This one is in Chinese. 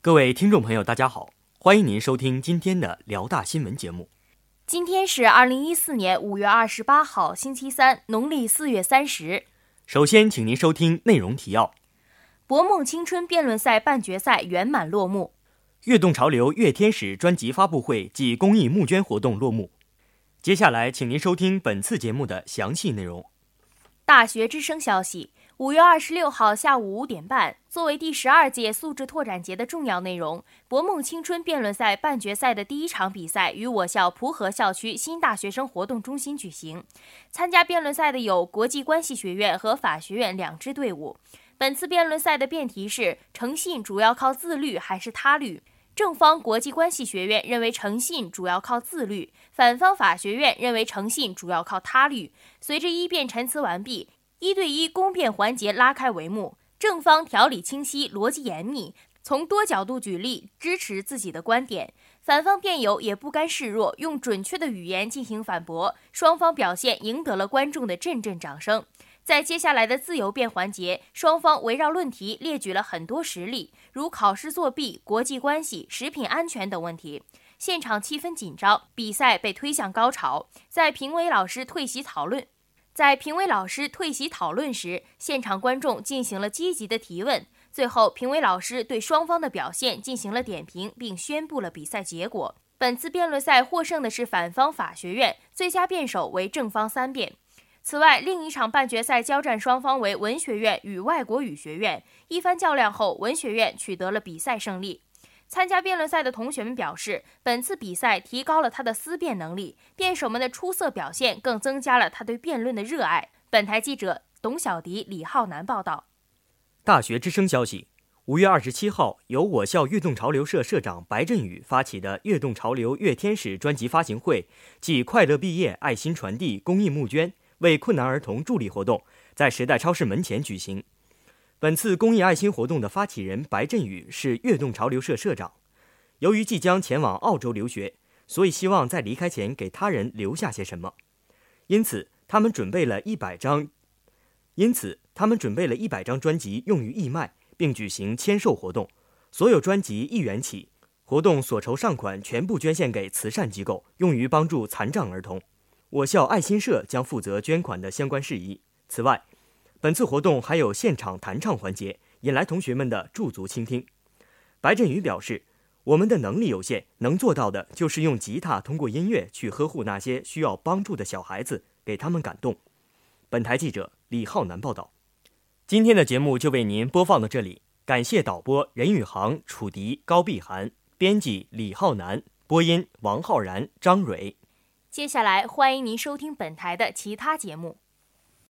各位听众朋友，大家好，欢迎您收听今天的辽大新闻节目。今天是二零一四年五月二十八号，星期三，农历四月三十。首先，请您收听内容提要：博梦青春辩论赛半决赛圆满落幕；跃动潮流月天使专辑发布会暨公益募捐活动落幕。接下来，请您收听本次节目的详细内容。大学之声消息。五月二十六号下午五点半，作为第十二届素质拓展节的重要内容，博梦青春辩论赛半决赛的第一场比赛于我校蒲河校区新大学生活动中心举行。参加辩论赛的有国际关系学院和法学院两支队伍。本次辩论赛的辩题是：诚信主要靠自律还是他律？正方国际关系学院认为诚信主要靠自律，反方法学院认为诚信主要靠他律。随着一辩陈词完毕。一对一公辩环节拉开帷幕，正方条理清晰、逻辑严密，从多角度举例支持自己的观点；反方辩友也不甘示弱，用准确的语言进行反驳。双方表现赢得了观众的阵阵掌声。在接下来的自由辩环节，双方围绕论题列举了很多实例，如考试作弊、国际关系、食品安全等问题。现场气氛紧张，比赛被推向高潮。在评委老师退席讨论。在评委老师退席讨论时，现场观众进行了积极的提问。最后，评委老师对双方的表现进行了点评，并宣布了比赛结果。本次辩论赛获胜的是反方法学院，最佳辩手为正方三辩。此外，另一场半决赛交战双方为文学院与外国语学院。一番较量后，文学院取得了比赛胜利。参加辩论赛的同学们表示，本次比赛提高了他的思辨能力，辩手们的出色表现更增加了他对辩论的热爱。本台记者董小迪、李浩南报道。大学之声消息：五月二十七号，由我校跃动潮流社社长白振宇发起的“跃动潮流月天使”专辑发行会暨“快乐毕业，爱心传递，公益募捐，为困难儿童助力”活动，在时代超市门前举行。本次公益爱心活动的发起人白振宇是跃动潮流社社长。由于即将前往澳洲留学，所以希望在离开前给他人留下些什么，因此他们准备了一百张，因此他们准备了一百张专辑用于义卖，并举行签售活动。所有专辑一元起，活动所筹善款全部捐献给慈善机构，用于帮助残障儿童。我校爱心社将负责捐款的相关事宜。此外，本次活动还有现场弹唱环节，引来同学们的驻足倾听。白振宇表示：“我们的能力有限，能做到的就是用吉他，通过音乐去呵护那些需要帮助的小孩子，给他们感动。”本台记者李浩南报道。今天的节目就为您播放到这里，感谢导播任宇航、楚迪、高碧涵，编辑李浩南，播音王浩然、张蕊。接下来欢迎您收听本台的其他节目。